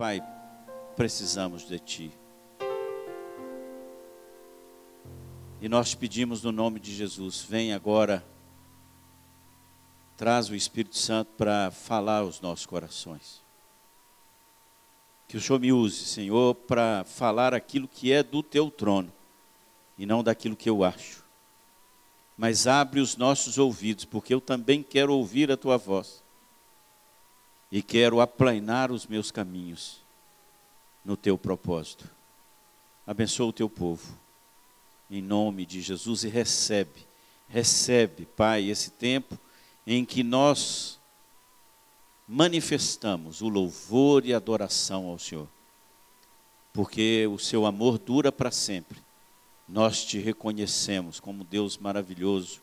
Pai, precisamos de Ti. E nós te pedimos no nome de Jesus, vem agora, traz o Espírito Santo para falar aos nossos corações. Que o Senhor me use, Senhor, para falar aquilo que é do Teu trono e não daquilo que eu acho. Mas abre os nossos ouvidos, porque eu também quero ouvir a Tua voz e quero aplanar os meus caminhos no Teu propósito. Abençoa o Teu povo em nome de Jesus e recebe, recebe, Pai, esse tempo em que nós manifestamos o louvor e adoração ao Senhor, porque o seu amor dura para sempre. Nós te reconhecemos como Deus maravilhoso,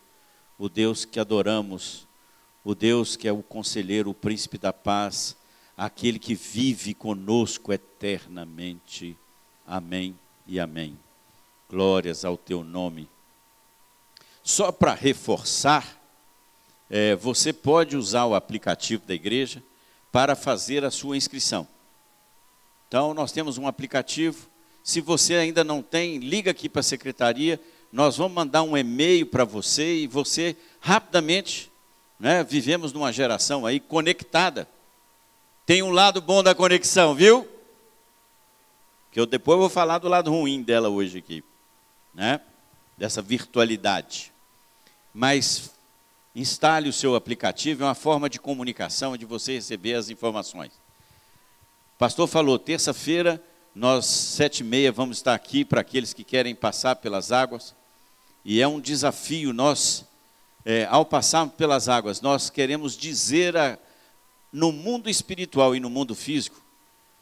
o Deus que adoramos, o Deus que é o conselheiro, o príncipe da paz, aquele que vive conosco eternamente. Amém e amém. Glórias ao teu nome. Só para reforçar, é, você pode usar o aplicativo da igreja para fazer a sua inscrição. Então, nós temos um aplicativo. Se você ainda não tem, liga aqui para a secretaria. Nós vamos mandar um e-mail para você e você rapidamente, né, vivemos numa geração aí conectada. Tem um lado bom da conexão, viu? Que eu depois vou falar do lado ruim dela hoje aqui né? dessa virtualidade. Mas instale o seu aplicativo, é uma forma de comunicação, de você receber as informações. O pastor falou, terça-feira, nós, sete e meia, vamos estar aqui para aqueles que querem passar pelas águas. E é um desafio, nós, é, ao passarmos pelas águas, nós queremos dizer a, no mundo espiritual e no mundo físico,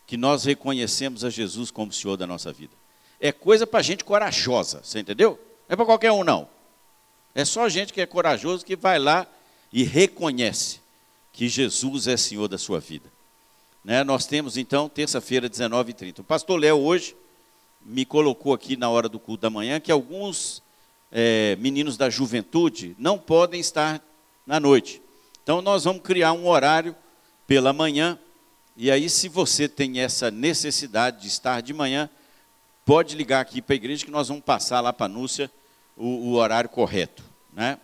que nós reconhecemos a Jesus como Senhor da nossa vida é coisa para gente corajosa, você entendeu? Não é para qualquer um, não. É só gente que é corajoso que vai lá e reconhece que Jesus é Senhor da sua vida. Né? Nós temos então, terça-feira, 19h30. O pastor Léo hoje me colocou aqui na hora do culto da manhã que alguns é, meninos da juventude não podem estar na noite. Então nós vamos criar um horário pela manhã. E aí, se você tem essa necessidade de estar de manhã, pode ligar aqui para a igreja que nós vamos passar lá para a Núcia o, o, horário correto. Né?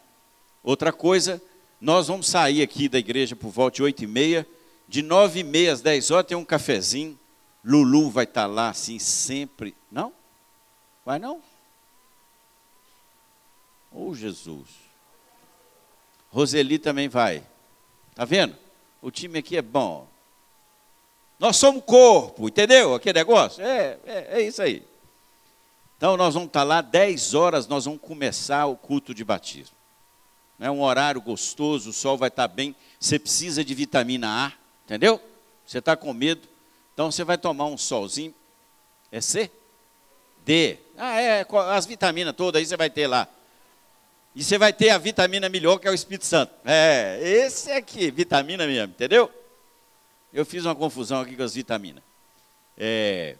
Outra coisa, nós vamos sair aqui da igreja por volta de oito e meia, de nove e meia às dez horas tem um cafezinho, Lulu vai estar tá lá assim sempre. Não? Vai não? Oh Jesus. Roseli também vai. Tá vendo? O time aqui é bom. Nós somos corpo, entendeu? Aquele negócio? É, é, é isso aí. Então nós vamos estar lá 10 horas, nós vamos começar o culto de batismo. É um horário gostoso, o sol vai estar bem. Você precisa de vitamina A, entendeu? Você está com medo, então você vai tomar um solzinho. É C? D. Ah, é, as vitaminas todas aí você vai ter lá. E você vai ter a vitamina melhor, que é o Espírito Santo. É, esse aqui, vitamina mesmo, entendeu? Eu fiz uma confusão aqui com as vitaminas. É,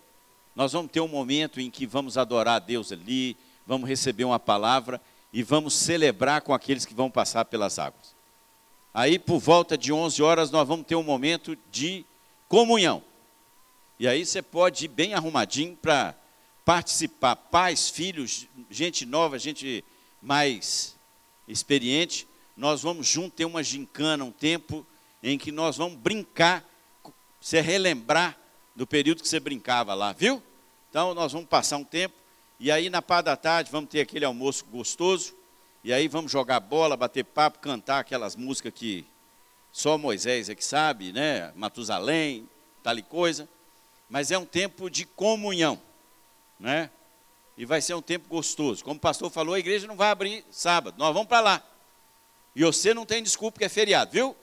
nós vamos ter um momento em que vamos adorar a Deus ali, vamos receber uma palavra e vamos celebrar com aqueles que vão passar pelas águas. Aí, por volta de 11 horas, nós vamos ter um momento de comunhão. E aí você pode ir bem arrumadinho para participar, pais, filhos, gente nova, gente mais experiente. Nós vamos junto ter uma gincana, um tempo em que nós vamos brincar, você relembrar do período que você brincava lá, viu? Então nós vamos passar um tempo e aí na parte da tarde vamos ter aquele almoço gostoso e aí vamos jogar bola, bater papo, cantar aquelas músicas que só Moisés é que sabe, né? Matusalém, tal e coisa. Mas é um tempo de comunhão, né? E vai ser um tempo gostoso. Como o pastor falou, a igreja não vai abrir sábado, nós vamos para lá. E você não tem desculpa que é feriado, viu?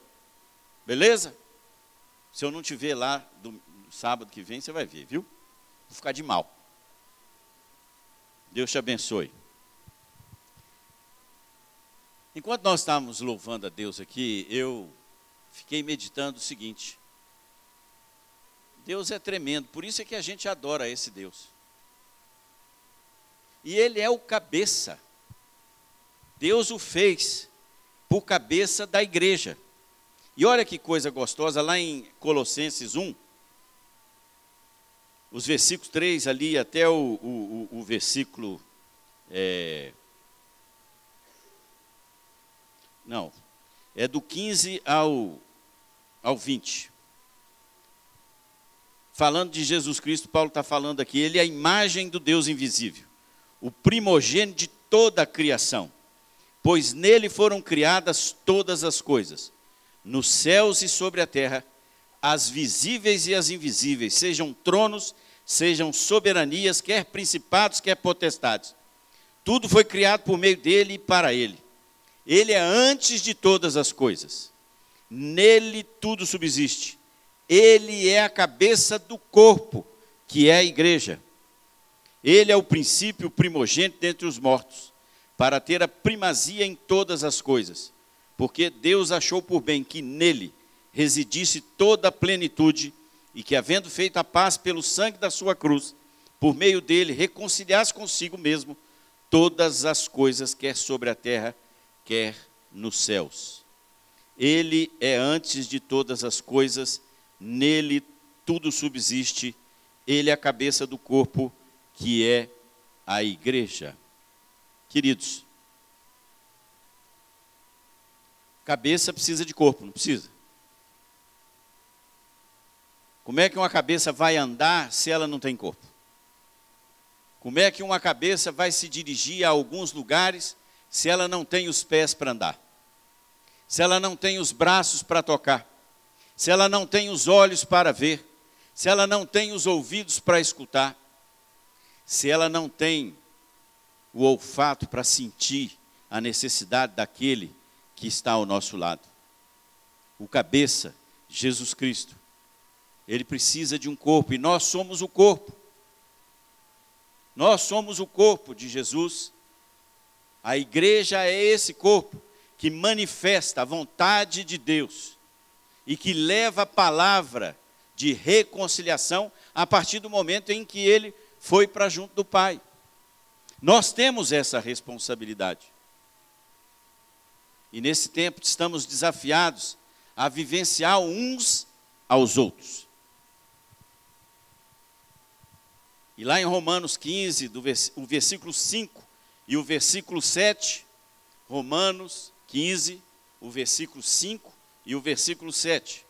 Beleza? Se eu não te ver lá do, sábado que vem você vai ver, viu? Vou ficar de mal. Deus te abençoe. Enquanto nós estávamos louvando a Deus aqui, eu fiquei meditando o seguinte: Deus é tremendo, por isso é que a gente adora esse Deus. E Ele é o cabeça. Deus o fez por cabeça da igreja. E olha que coisa gostosa, lá em Colossenses 1, os versículos 3 ali até o, o, o versículo. É, não, é do 15 ao, ao 20. Falando de Jesus Cristo, Paulo está falando aqui, ele é a imagem do Deus invisível, o primogênito de toda a criação, pois nele foram criadas todas as coisas, nos céus e sobre a terra as visíveis e as invisíveis, sejam tronos, sejam soberanias, quer principados, quer potestades. Tudo foi criado por meio dele e para ele. Ele é antes de todas as coisas. Nele tudo subsiste. Ele é a cabeça do corpo, que é a igreja. Ele é o princípio primogênito dentre os mortos, para ter a primazia em todas as coisas, porque Deus achou por bem que nele residisse toda a plenitude, e que, havendo feito a paz pelo sangue da sua cruz, por meio dele reconciliasse consigo mesmo todas as coisas, quer sobre a terra, quer nos céus. Ele é antes de todas as coisas, nele tudo subsiste, ele é a cabeça do corpo, que é a igreja. Queridos, cabeça precisa de corpo, não precisa? Como é que uma cabeça vai andar se ela não tem corpo? Como é que uma cabeça vai se dirigir a alguns lugares se ela não tem os pés para andar? Se ela não tem os braços para tocar? Se ela não tem os olhos para ver? Se ela não tem os ouvidos para escutar? Se ela não tem o olfato para sentir a necessidade daquele que está ao nosso lado? O cabeça, Jesus Cristo, ele precisa de um corpo e nós somos o corpo. Nós somos o corpo de Jesus. A igreja é esse corpo que manifesta a vontade de Deus e que leva a palavra de reconciliação a partir do momento em que ele foi para junto do Pai. Nós temos essa responsabilidade. E nesse tempo estamos desafiados a vivenciar uns aos outros. E lá em Romanos 15, do vers o versículo 5 e o versículo 7, Romanos 15, o versículo 5 e o versículo 7.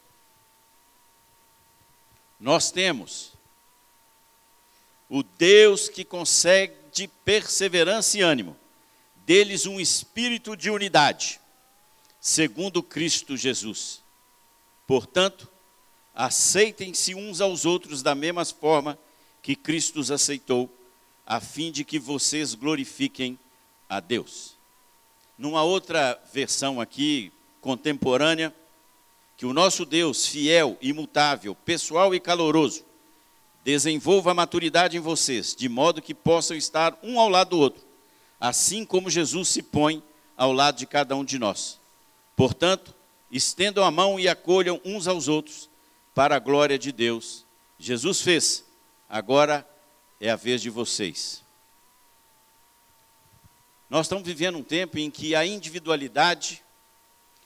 Nós temos o Deus que concede perseverança e ânimo, deles um espírito de unidade, segundo Cristo Jesus. Portanto, aceitem-se uns aos outros da mesma forma que Cristo os aceitou, a fim de que vocês glorifiquem a Deus. Numa outra versão aqui, contemporânea, que o nosso Deus, fiel, imutável, pessoal e caloroso, desenvolva a maturidade em vocês, de modo que possam estar um ao lado do outro, assim como Jesus se põe ao lado de cada um de nós. Portanto, estendam a mão e acolham uns aos outros, para a glória de Deus. Jesus fez agora é a vez de vocês. Nós estamos vivendo um tempo em que a individualidade,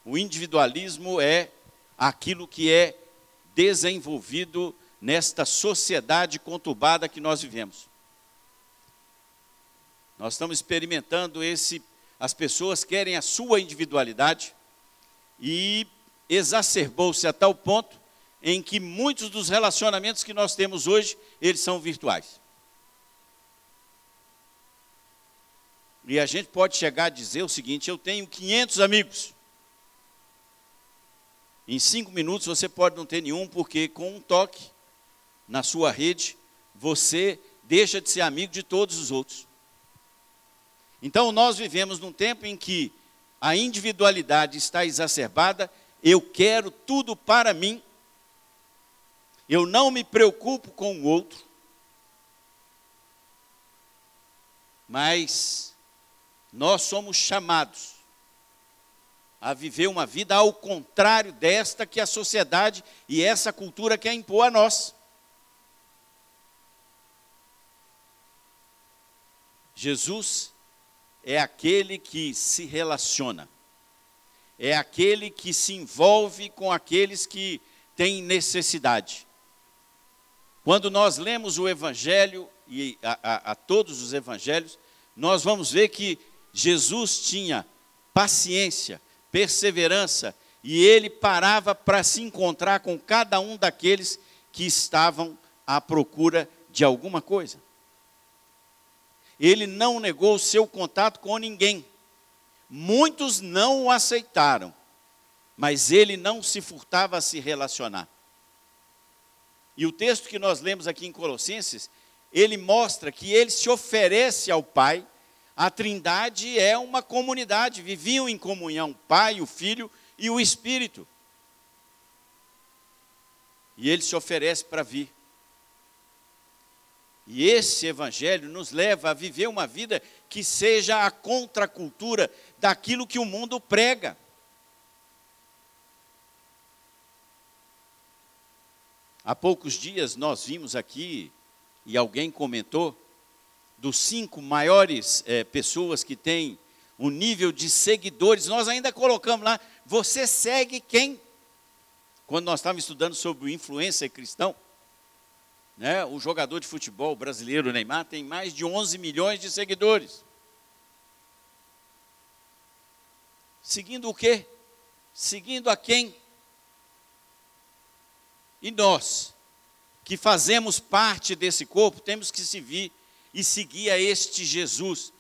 o individualismo é aquilo que é desenvolvido nesta sociedade conturbada que nós vivemos. Nós estamos experimentando esse, as pessoas querem a sua individualidade e exacerbou-se a tal ponto em que muitos dos relacionamentos que nós temos hoje, eles são virtuais. E a gente pode chegar a dizer o seguinte: eu tenho 500 amigos. Em cinco minutos você pode não ter nenhum, porque com um toque na sua rede, você deixa de ser amigo de todos os outros. Então nós vivemos num tempo em que a individualidade está exacerbada, eu quero tudo para mim, eu não me preocupo com o outro, mas nós somos chamados a viver uma vida ao contrário desta que a sociedade e essa cultura quer impor a nós. Jesus é aquele que se relaciona, é aquele que se envolve com aqueles que têm necessidade. Quando nós lemos o Evangelho, e a, a, a todos os Evangelhos, nós vamos ver que Jesus tinha paciência, perseverança, e ele parava para se encontrar com cada um daqueles que estavam à procura de alguma coisa. Ele não negou o seu contato com ninguém. Muitos não o aceitaram, mas ele não se furtava a se relacionar. E o texto que nós lemos aqui em Colossenses, ele mostra que ele se oferece ao Pai. A Trindade é uma comunidade, viviam em comunhão o Pai, o Filho e o Espírito. E ele se oferece para vir. E esse evangelho nos leva a viver uma vida que seja a contracultura daquilo que o mundo prega. Há poucos dias nós vimos aqui, e alguém comentou, dos cinco maiores é, pessoas que têm o um nível de seguidores, nós ainda colocamos lá, você segue quem? Quando nós estávamos estudando sobre influência cristão, né, o jogador de futebol brasileiro Neymar tem mais de 11 milhões de seguidores. Seguindo o quê? Seguindo a quem? E nós, que fazemos parte desse corpo, temos que se vir e seguir a este Jesus,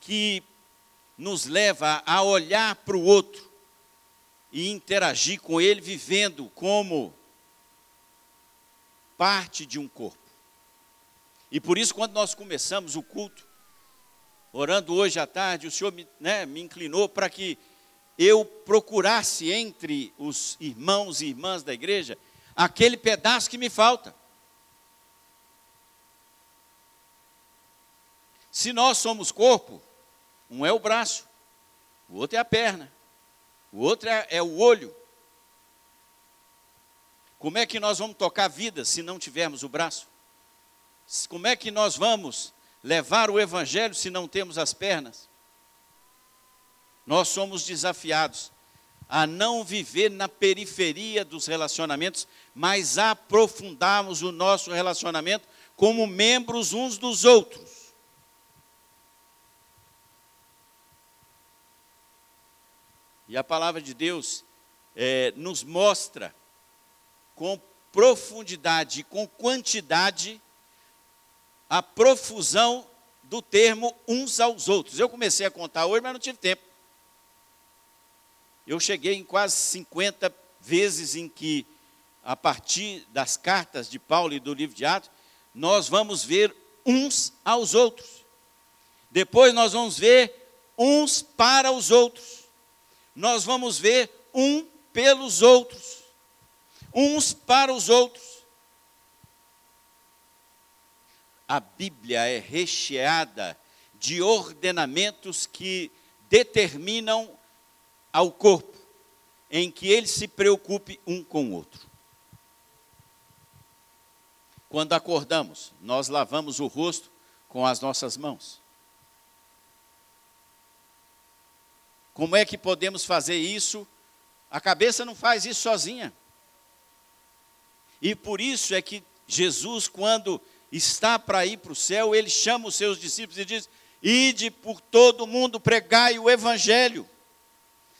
que nos leva a olhar para o outro e interagir com ele, vivendo como parte de um corpo. E por isso, quando nós começamos o culto, orando hoje à tarde, o Senhor me, né, me inclinou para que eu procurasse entre os irmãos e irmãs da igreja aquele pedaço que me falta. Se nós somos corpo, um é o braço, o outro é a perna, o outro é, é o olho. Como é que nós vamos tocar vida se não tivermos o braço? Como é que nós vamos levar o evangelho se não temos as pernas? Nós somos desafiados a não viver na periferia dos relacionamentos, mas aprofundarmos o nosso relacionamento como membros uns dos outros. E a palavra de Deus é, nos mostra com profundidade com quantidade a profusão do termo uns aos outros. Eu comecei a contar hoje, mas não tive tempo. Eu cheguei em quase 50 vezes em que, a partir das cartas de Paulo e do livro de Atos, nós vamos ver uns aos outros. Depois nós vamos ver uns para os outros nós vamos ver um pelos outros, uns para os outros. A Bíblia é recheada de ordenamentos que determinam ao corpo em que ele se preocupe um com o outro. Quando acordamos, nós lavamos o rosto com as nossas mãos. Como é que podemos fazer isso? A cabeça não faz isso sozinha. E por isso é que Jesus, quando está para ir para o céu, ele chama os seus discípulos e diz: Ide por todo mundo, pregai o Evangelho.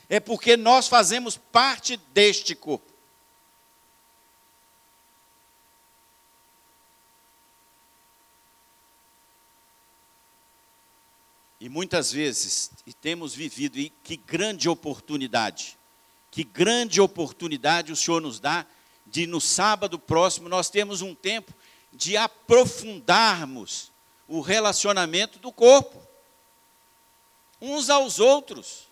É porque nós fazemos parte deste corpo. E muitas vezes e temos vivido, e que grande oportunidade, que grande oportunidade o Senhor nos dá de no sábado próximo nós temos um tempo de aprofundarmos o relacionamento do corpo, uns aos outros.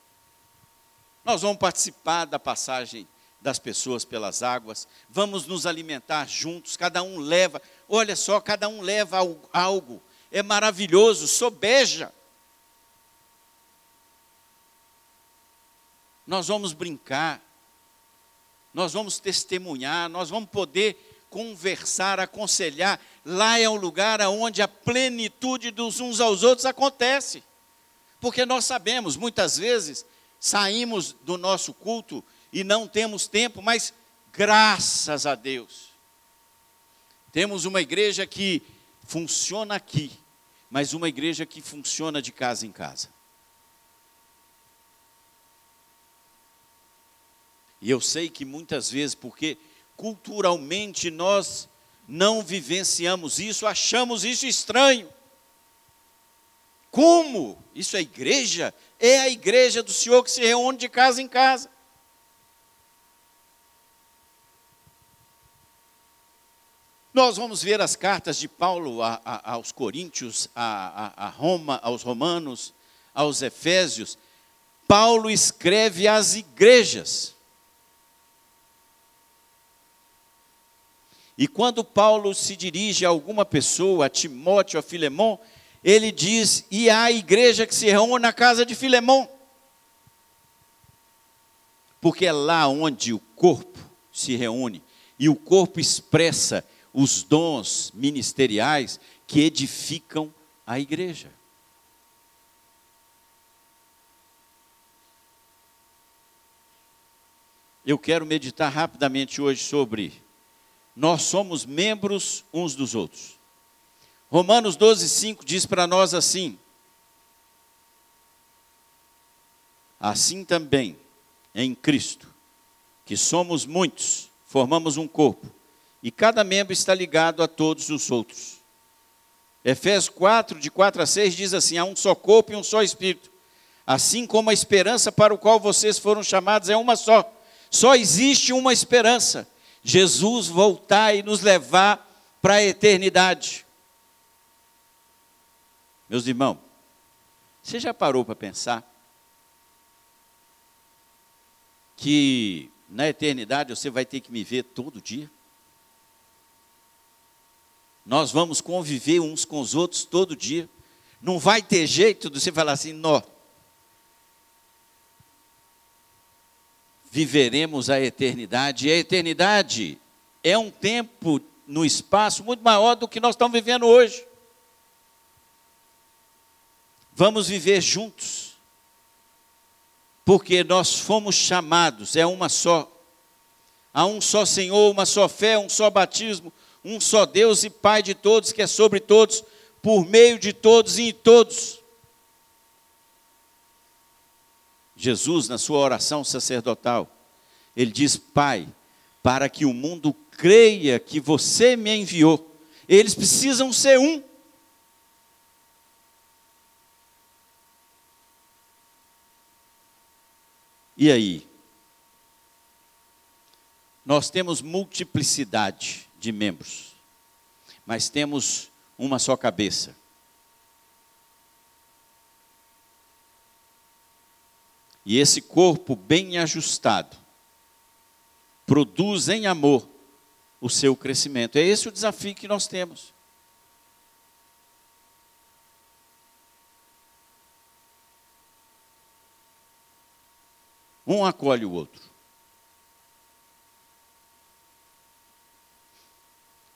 Nós vamos participar da passagem das pessoas pelas águas, vamos nos alimentar juntos, cada um leva, olha só, cada um leva algo, é maravilhoso, sobeja. nós vamos brincar, nós vamos testemunhar, nós vamos poder conversar, aconselhar. Lá é um lugar onde a plenitude dos uns aos outros acontece. Porque nós sabemos, muitas vezes, saímos do nosso culto e não temos tempo, mas graças a Deus, Temos uma igreja que funciona aqui, mas uma igreja que funciona de casa em casa. E eu sei que muitas vezes, porque culturalmente nós não vivenciamos isso, achamos isso estranho. Como? Isso é igreja? É a igreja do Senhor que se reúne de casa em casa. Nós vamos ver as cartas de Paulo a, a, aos Coríntios, a, a Roma, aos Romanos, aos Efésios. Paulo escreve às igrejas. E quando Paulo se dirige a alguma pessoa, a Timóteo, a Filemão, ele diz: e a igreja que se reúne na casa de Filemão. Porque é lá onde o corpo se reúne e o corpo expressa os dons ministeriais que edificam a igreja. Eu quero meditar rapidamente hoje sobre nós somos membros uns dos outros. Romanos 12, 5 diz para nós assim: Assim também em Cristo, que somos muitos, formamos um corpo e cada membro está ligado a todos os outros. Efésios 4, de 4 a 6, diz assim: há um só corpo e um só espírito. Assim como a esperança para o qual vocês foram chamados é uma só. Só existe uma esperança: Jesus voltar e nos levar para a eternidade. Meus irmãos, você já parou para pensar que na eternidade você vai ter que me ver todo dia? Nós vamos conviver uns com os outros todo dia. Não vai ter jeito de você falar assim, nó. Viveremos a eternidade. E a eternidade é um tempo no espaço muito maior do que nós estamos vivendo hoje. Vamos viver juntos. Porque nós fomos chamados, é uma só. Há um só Senhor, uma só fé, um só batismo, um só Deus e Pai de todos, que é sobre todos, por meio de todos e em todos. Jesus, na sua oração sacerdotal, ele diz: Pai, para que o mundo creia que você me enviou, eles precisam ser um. E aí? Nós temos multiplicidade de membros, mas temos uma só cabeça. E esse corpo bem ajustado produz em amor o seu crescimento. É esse o desafio que nós temos. Um acolhe o outro.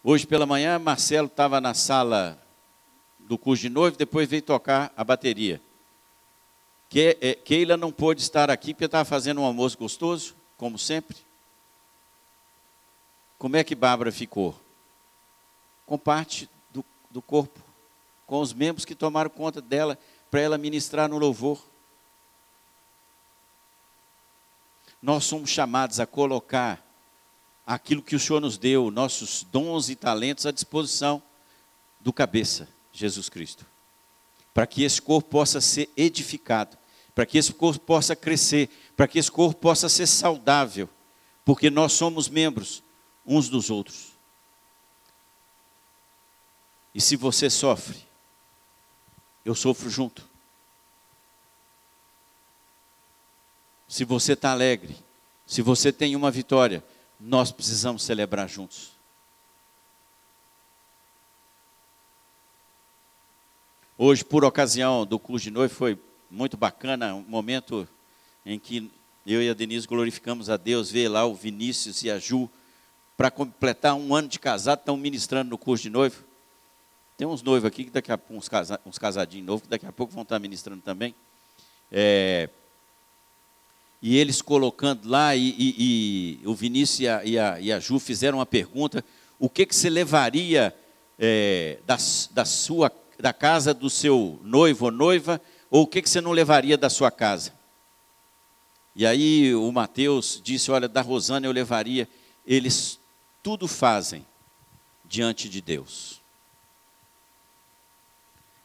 Hoje pela manhã, Marcelo estava na sala do curso de noivo, depois veio tocar a bateria. Que, é, Keila não pôde estar aqui porque estava fazendo um almoço gostoso, como sempre. Como é que Bárbara ficou? Com parte do, do corpo, com os membros que tomaram conta dela para ela ministrar no louvor. Nós somos chamados a colocar aquilo que o Senhor nos deu, nossos dons e talentos à disposição do cabeça, Jesus Cristo. Para que esse corpo possa ser edificado, para que esse corpo possa crescer, para que esse corpo possa ser saudável, porque nós somos membros uns dos outros. E se você sofre, eu sofro junto. Se você está alegre, se você tem uma vitória, nós precisamos celebrar juntos. Hoje, por ocasião do curso de noite, foi muito bacana, um momento em que eu e a Denise glorificamos a Deus, ver lá o Vinícius e a Ju, para completar um ano de casado, estão ministrando no curso de noivo. Tem uns noivos aqui, que daqui a uns, casa, uns casadinhos novos, que daqui a pouco vão estar ministrando também. É, e eles colocando lá, e, e, e o Vinícius e a, e, a, e a, Ju fizeram uma pergunta: o que, que você levaria é, da, da, sua, da casa do seu noivo ou noiva, ou o que, que você não levaria da sua casa? E aí o Mateus disse: Olha, da Rosana eu levaria. Eles tudo fazem diante de Deus.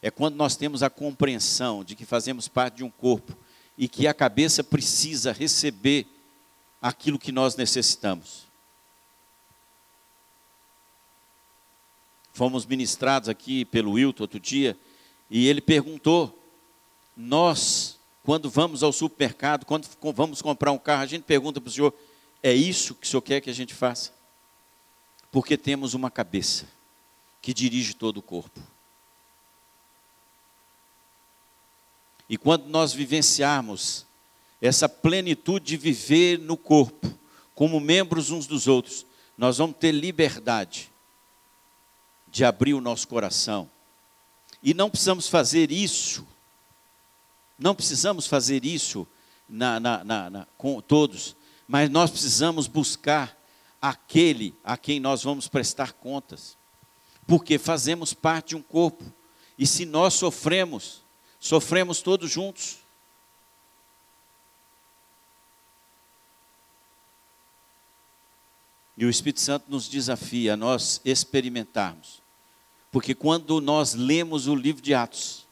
É quando nós temos a compreensão de que fazemos parte de um corpo e que a cabeça precisa receber aquilo que nós necessitamos. Fomos ministrados aqui pelo Wilton outro dia, e ele perguntou: Nós, quando vamos ao supermercado, quando vamos comprar um carro, a gente pergunta para o senhor: É isso que o senhor quer que a gente faça? Porque temos uma cabeça que dirige todo o corpo. E quando nós vivenciarmos essa plenitude de viver no corpo, como membros uns dos outros, nós vamos ter liberdade de abrir o nosso coração. E não precisamos fazer isso, não precisamos fazer isso na, na, na, com todos, mas nós precisamos buscar aquele a quem nós vamos prestar contas, porque fazemos parte de um corpo, e se nós sofremos, sofremos todos juntos. E o Espírito Santo nos desafia a nós experimentarmos. Porque quando nós lemos o livro de Atos,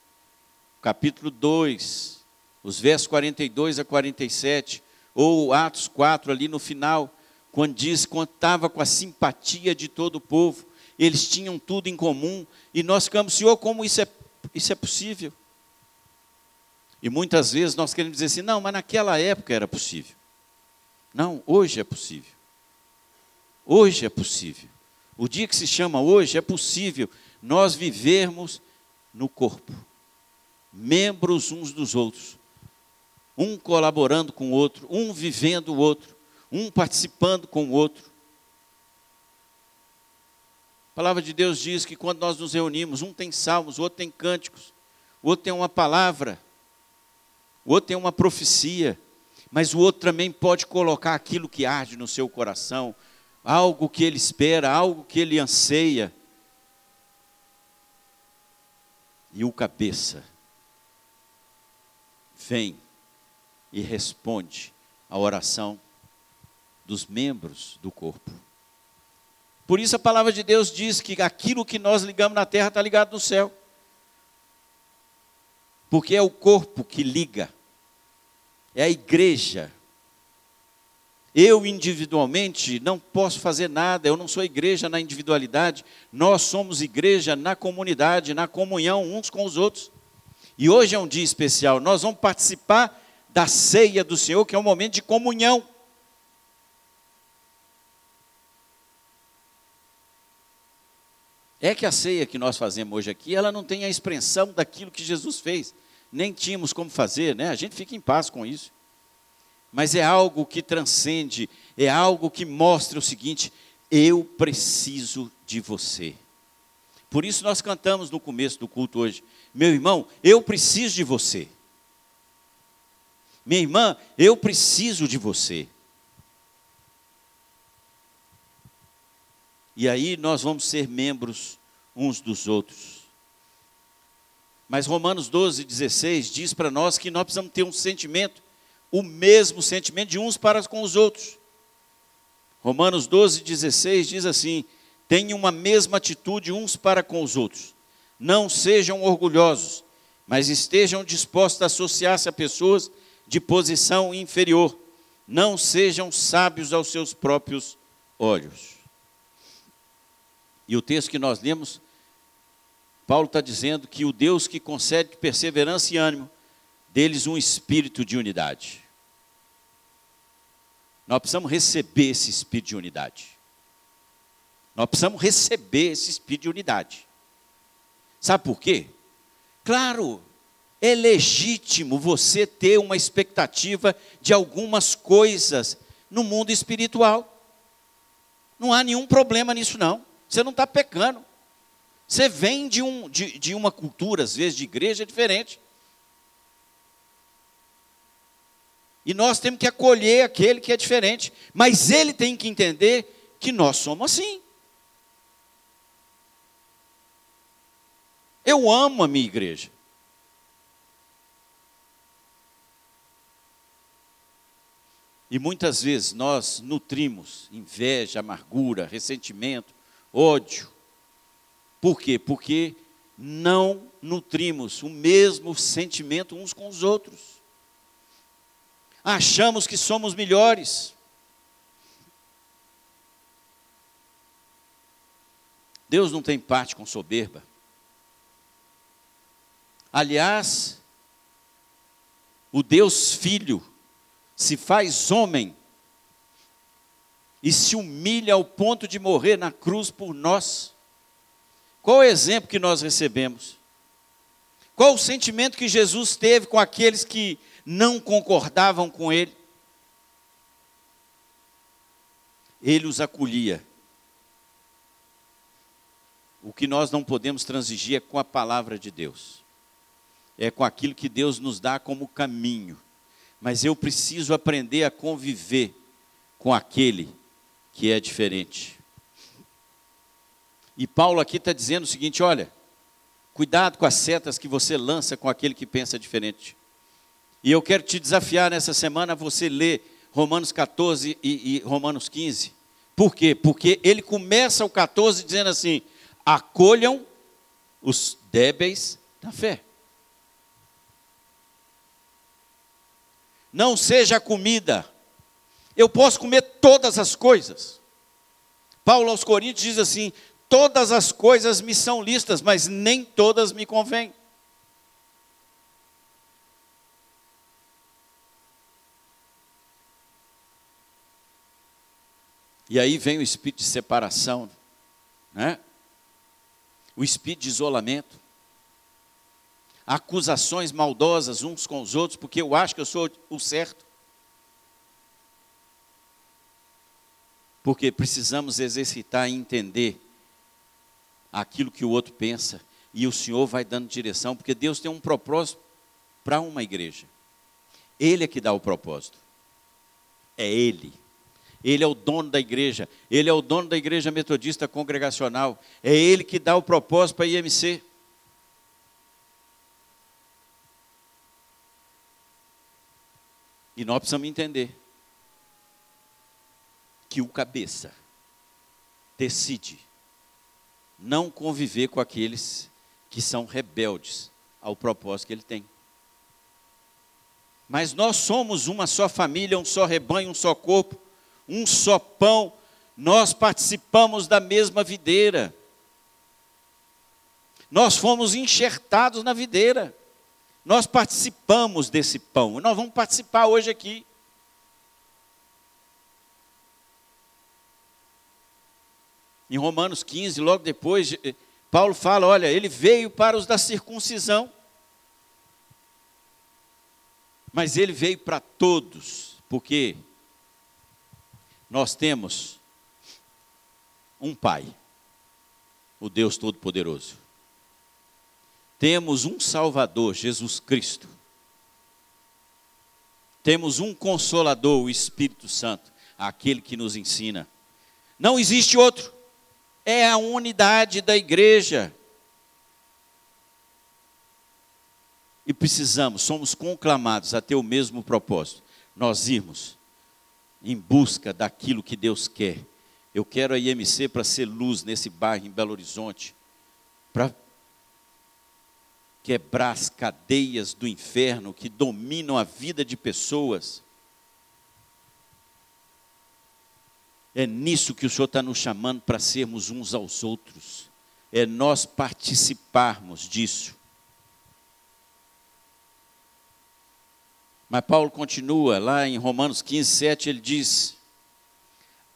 capítulo 2, os versos 42 a 47, ou Atos 4 ali no final, quando diz, contava com a simpatia de todo o povo, eles tinham tudo em comum, e nós ficamos, Senhor, como isso é, isso é possível? E muitas vezes nós queremos dizer assim, não, mas naquela época era possível. Não, hoje é possível. Hoje é possível. O dia que se chama hoje é possível nós vivermos no corpo, membros uns dos outros, um colaborando com o outro, um vivendo o outro, um participando com o outro. A palavra de Deus diz que quando nós nos reunimos, um tem salmos, o outro tem cânticos, o outro tem uma palavra, o outro tem uma profecia, mas o outro também pode colocar aquilo que arde no seu coração, algo que ele espera, algo que ele anseia. E o cabeça vem e responde à oração dos membros do corpo. Por isso a palavra de Deus diz que aquilo que nós ligamos na terra está ligado no céu. Porque é o corpo que liga, é a igreja eu individualmente não posso fazer nada, eu não sou igreja na individualidade, nós somos igreja na comunidade, na comunhão uns com os outros. E hoje é um dia especial, nós vamos participar da ceia do Senhor, que é um momento de comunhão. É que a ceia que nós fazemos hoje aqui, ela não tem a expressão daquilo que Jesus fez. Nem tínhamos como fazer, né? A gente fica em paz com isso mas é algo que transcende, é algo que mostra o seguinte: eu preciso de você. Por isso nós cantamos no começo do culto hoje, meu irmão, eu preciso de você. Minha irmã, eu preciso de você. E aí nós vamos ser membros uns dos outros. Mas Romanos 12, 16 diz para nós que nós precisamos ter um sentimento o mesmo sentimento de uns para com os outros. Romanos 12, 16 diz assim: tenham uma mesma atitude uns para com os outros. Não sejam orgulhosos, mas estejam dispostos a associar-se a pessoas de posição inferior. Não sejam sábios aos seus próprios olhos. E o texto que nós lemos, Paulo está dizendo que o Deus que concede perseverança e ânimo, deles um espírito de unidade. Nós precisamos receber esse espírito de unidade. Nós precisamos receber esse espírito de unidade. Sabe por quê? Claro, é legítimo você ter uma expectativa de algumas coisas no mundo espiritual. Não há nenhum problema nisso, não. Você não está pecando. Você vem de, um, de, de uma cultura, às vezes, de igreja diferente. E nós temos que acolher aquele que é diferente. Mas ele tem que entender que nós somos assim. Eu amo a minha igreja. E muitas vezes nós nutrimos inveja, amargura, ressentimento, ódio. Por quê? Porque não nutrimos o mesmo sentimento uns com os outros. Achamos que somos melhores. Deus não tem parte com soberba. Aliás, o Deus Filho se faz homem e se humilha ao ponto de morrer na cruz por nós. Qual o exemplo que nós recebemos? Qual o sentimento que Jesus teve com aqueles que não concordavam com ele? Ele os acolhia. O que nós não podemos transigir é com a palavra de Deus, é com aquilo que Deus nos dá como caminho mas eu preciso aprender a conviver com aquele que é diferente. E Paulo aqui está dizendo o seguinte: olha, cuidado com as setas que você lança com aquele que pensa diferente. E eu quero te desafiar nessa semana a você ler Romanos 14 e, e Romanos 15. Por quê? Porque ele começa o 14 dizendo assim: acolham os débeis da fé. Não seja a comida. Eu posso comer todas as coisas. Paulo aos Coríntios diz assim: todas as coisas me são listas, mas nem todas me convêm. E aí vem o espírito de separação, né? o espírito de isolamento acusações maldosas uns com os outros, porque eu acho que eu sou o certo. Porque precisamos exercitar e entender aquilo que o outro pensa, e o Senhor vai dando direção, porque Deus tem um propósito para uma igreja. Ele é que dá o propósito. É Ele. Ele é o dono da igreja. Ele é o dono da igreja metodista congregacional. É Ele que dá o propósito para a IMC. E nós precisamos entender que o cabeça decide não conviver com aqueles que são rebeldes ao propósito que ele tem. Mas nós somos uma só família, um só rebanho, um só corpo, um só pão, nós participamos da mesma videira. Nós fomos enxertados na videira. Nós participamos desse pão, nós vamos participar hoje aqui. Em Romanos 15, logo depois, eh, Paulo fala: olha, ele veio para os da circuncisão, mas ele veio para todos, porque nós temos um Pai, o Deus Todo-Poderoso temos um Salvador, Jesus Cristo. Temos um Consolador, o Espírito Santo, aquele que nos ensina. Não existe outro. É a unidade da igreja. E precisamos, somos conclamados a ter o mesmo propósito. Nós irmos em busca daquilo que Deus quer. Eu quero a IMC para ser luz nesse bairro em Belo Horizonte, para quebrar as cadeias do inferno que dominam a vida de pessoas. É nisso que o Senhor está nos chamando para sermos uns aos outros. É nós participarmos disso. Mas Paulo continua lá em Romanos 15, 7, ele diz: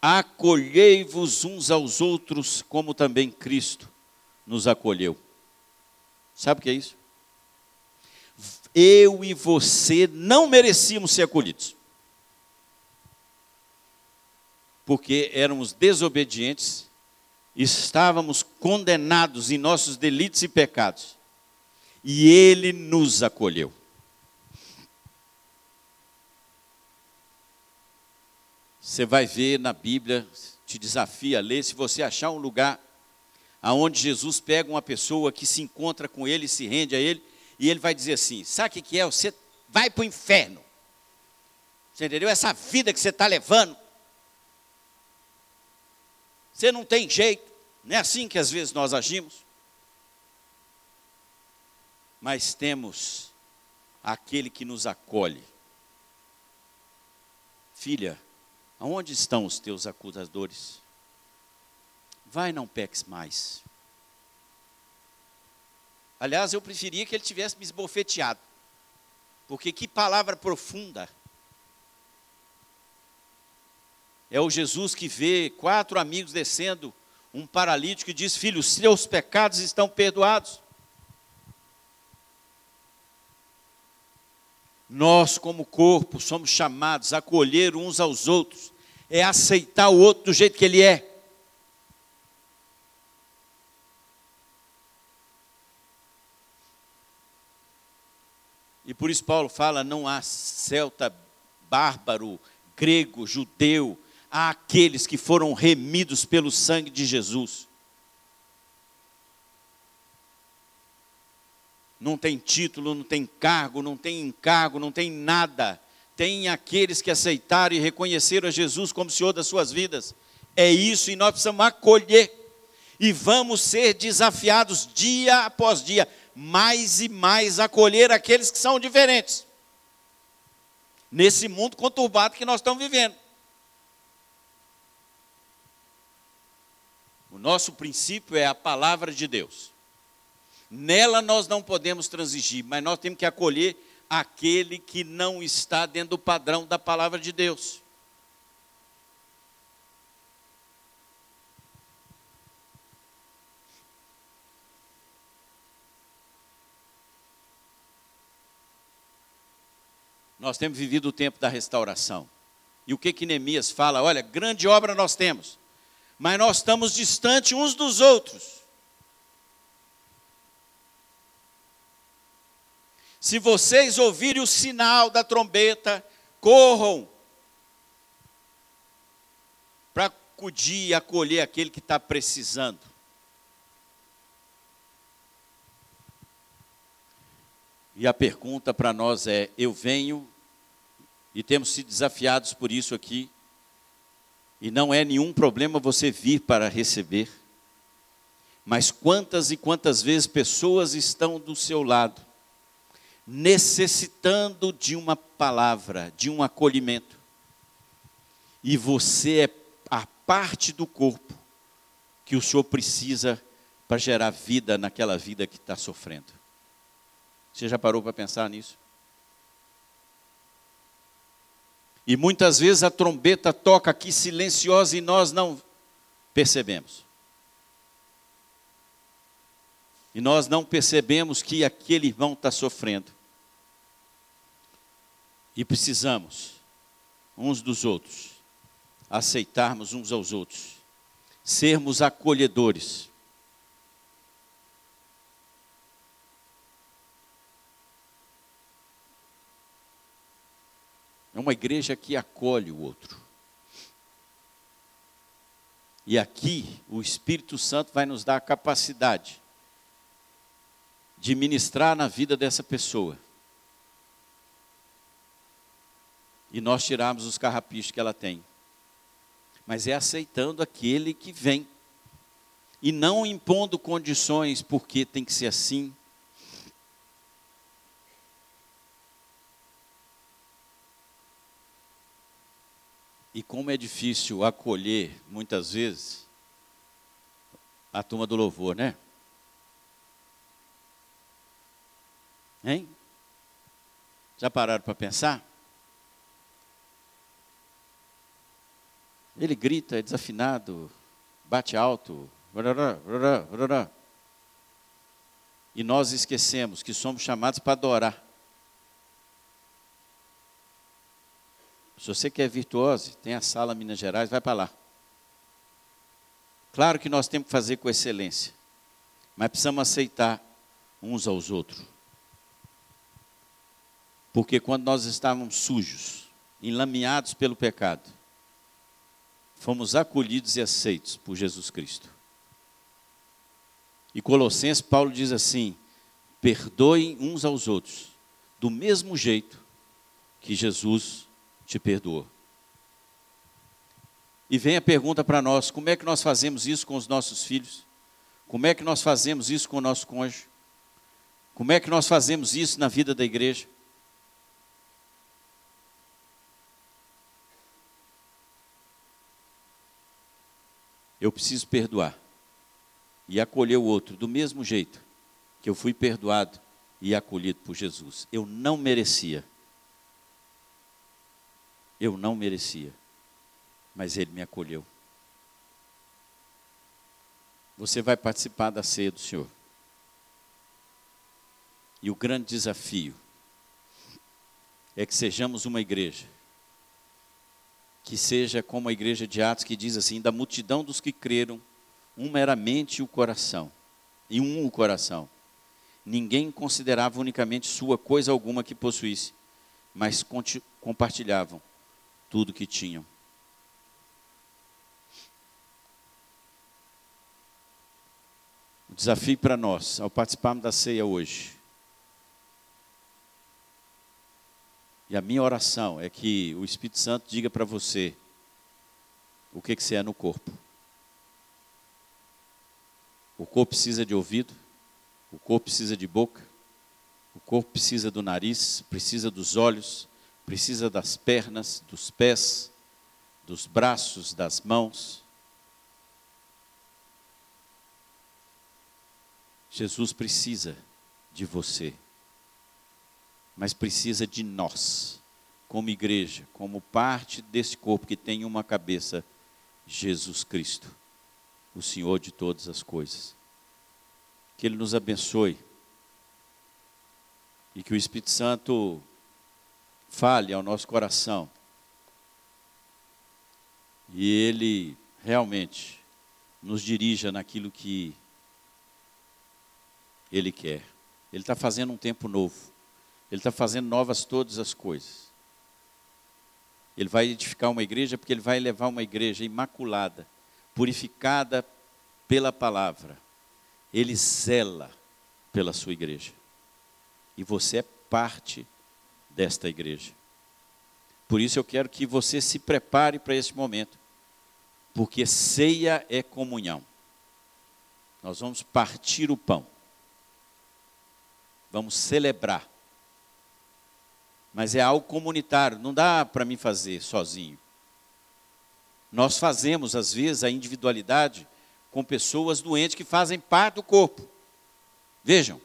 Acolhei-vos uns aos outros, como também Cristo nos acolheu. Sabe o que é isso? Eu e você não merecíamos ser acolhidos. Porque éramos desobedientes, estávamos condenados em nossos delitos e pecados. E Ele nos acolheu. Você vai ver na Bíblia, te desafia a ler, se você achar um lugar aonde Jesus pega uma pessoa que se encontra com ele, se rende a ele, e ele vai dizer assim: sabe o que é? Você vai para o inferno. Você entendeu? Essa vida que você está levando, você não tem jeito. Não é assim que às vezes nós agimos. Mas temos aquele que nos acolhe. Filha, aonde estão os teus acusadores? Vai, não peques mais. Aliás, eu preferia que ele tivesse me esbofeteado. Porque que palavra profunda. É o Jesus que vê quatro amigos descendo, um paralítico e diz: Filho, seus pecados estão perdoados. Nós, como corpo, somos chamados a acolher uns aos outros, é aceitar o outro do jeito que ele é. E por isso Paulo fala: não há celta, bárbaro, grego, judeu, há aqueles que foram remidos pelo sangue de Jesus. Não tem título, não tem cargo, não tem encargo, não tem nada. Tem aqueles que aceitaram e reconheceram a Jesus como Senhor das suas vidas. É isso e nós precisamos acolher. E vamos ser desafiados dia após dia mais e mais acolher aqueles que são diferentes. Nesse mundo conturbado que nós estamos vivendo. O nosso princípio é a palavra de Deus. Nela nós não podemos transigir, mas nós temos que acolher aquele que não está dentro do padrão da palavra de Deus. Nós temos vivido o tempo da restauração. E o que que Neemias fala? Olha, grande obra nós temos, mas nós estamos distantes uns dos outros. Se vocês ouvirem o sinal da trombeta, corram para acudir e acolher aquele que está precisando. E a pergunta para nós é: eu venho e temos sido desafiados por isso aqui. E não é nenhum problema você vir para receber. Mas quantas e quantas vezes pessoas estão do seu lado, necessitando de uma palavra, de um acolhimento. E você é a parte do corpo que o Senhor precisa para gerar vida naquela vida que está sofrendo. Você já parou para pensar nisso? E muitas vezes a trombeta toca aqui silenciosa e nós não percebemos. E nós não percebemos que aquele irmão está sofrendo. E precisamos, uns dos outros, aceitarmos uns aos outros, sermos acolhedores. É uma igreja que acolhe o outro. E aqui o Espírito Santo vai nos dar a capacidade de ministrar na vida dessa pessoa. E nós tirarmos os carrapichos que ela tem. Mas é aceitando aquele que vem. E não impondo condições, porque tem que ser assim, E como é difícil acolher, muitas vezes, a turma do louvor, né? Hein? Já pararam para pensar? Ele grita, é desafinado, bate alto, e nós esquecemos que somos chamados para adorar. Se você quer virtuose, tem a sala Minas Gerais, vai para lá. Claro que nós temos que fazer com excelência, mas precisamos aceitar uns aos outros. Porque quando nós estávamos sujos, enlameados pelo pecado, fomos acolhidos e aceitos por Jesus Cristo. E Colossenses, Paulo diz assim: perdoem uns aos outros, do mesmo jeito que Jesus te perdoou. E vem a pergunta para nós: como é que nós fazemos isso com os nossos filhos? Como é que nós fazemos isso com o nosso cônjuge? Como é que nós fazemos isso na vida da igreja? Eu preciso perdoar e acolher o outro do mesmo jeito que eu fui perdoado e acolhido por Jesus. Eu não merecia. Eu não merecia, mas Ele me acolheu. Você vai participar da ceia do Senhor. E o grande desafio é que sejamos uma igreja que seja como a igreja de Atos que diz assim: da multidão dos que creram, um meramente o coração, e um o coração. Ninguém considerava unicamente sua coisa alguma que possuísse, mas compartilhavam tudo que tinham. O desafio para nós, ao participarmos da ceia hoje, e a minha oração é que o Espírito Santo diga para você o que, que você é no corpo. O corpo precisa de ouvido, o corpo precisa de boca, o corpo precisa do nariz, precisa dos olhos, precisa das pernas, dos pés, dos braços, das mãos. Jesus precisa de você, mas precisa de nós, como igreja, como parte desse corpo que tem uma cabeça, Jesus Cristo o Senhor de todas as coisas. Que Ele nos abençoe e que o Espírito Santo fale ao nosso coração e Ele realmente nos dirija naquilo que Ele quer. Ele está fazendo um tempo novo, Ele está fazendo novas todas as coisas. Ele vai edificar uma igreja porque Ele vai levar uma igreja imaculada purificada pela palavra. Ele zela pela sua igreja. E você é parte desta igreja. Por isso eu quero que você se prepare para esse momento, porque ceia é comunhão. Nós vamos partir o pão. Vamos celebrar. Mas é algo comunitário, não dá para mim fazer sozinho. Nós fazemos, às vezes, a individualidade com pessoas doentes que fazem parte do corpo. Vejam,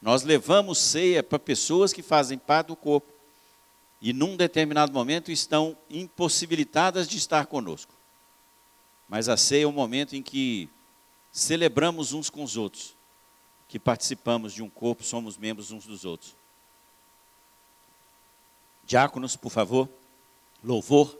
nós levamos ceia para pessoas que fazem parte do corpo e, num determinado momento, estão impossibilitadas de estar conosco. Mas a ceia é o momento em que celebramos uns com os outros, que participamos de um corpo, somos membros uns dos outros. Diáconos, por favor, louvor.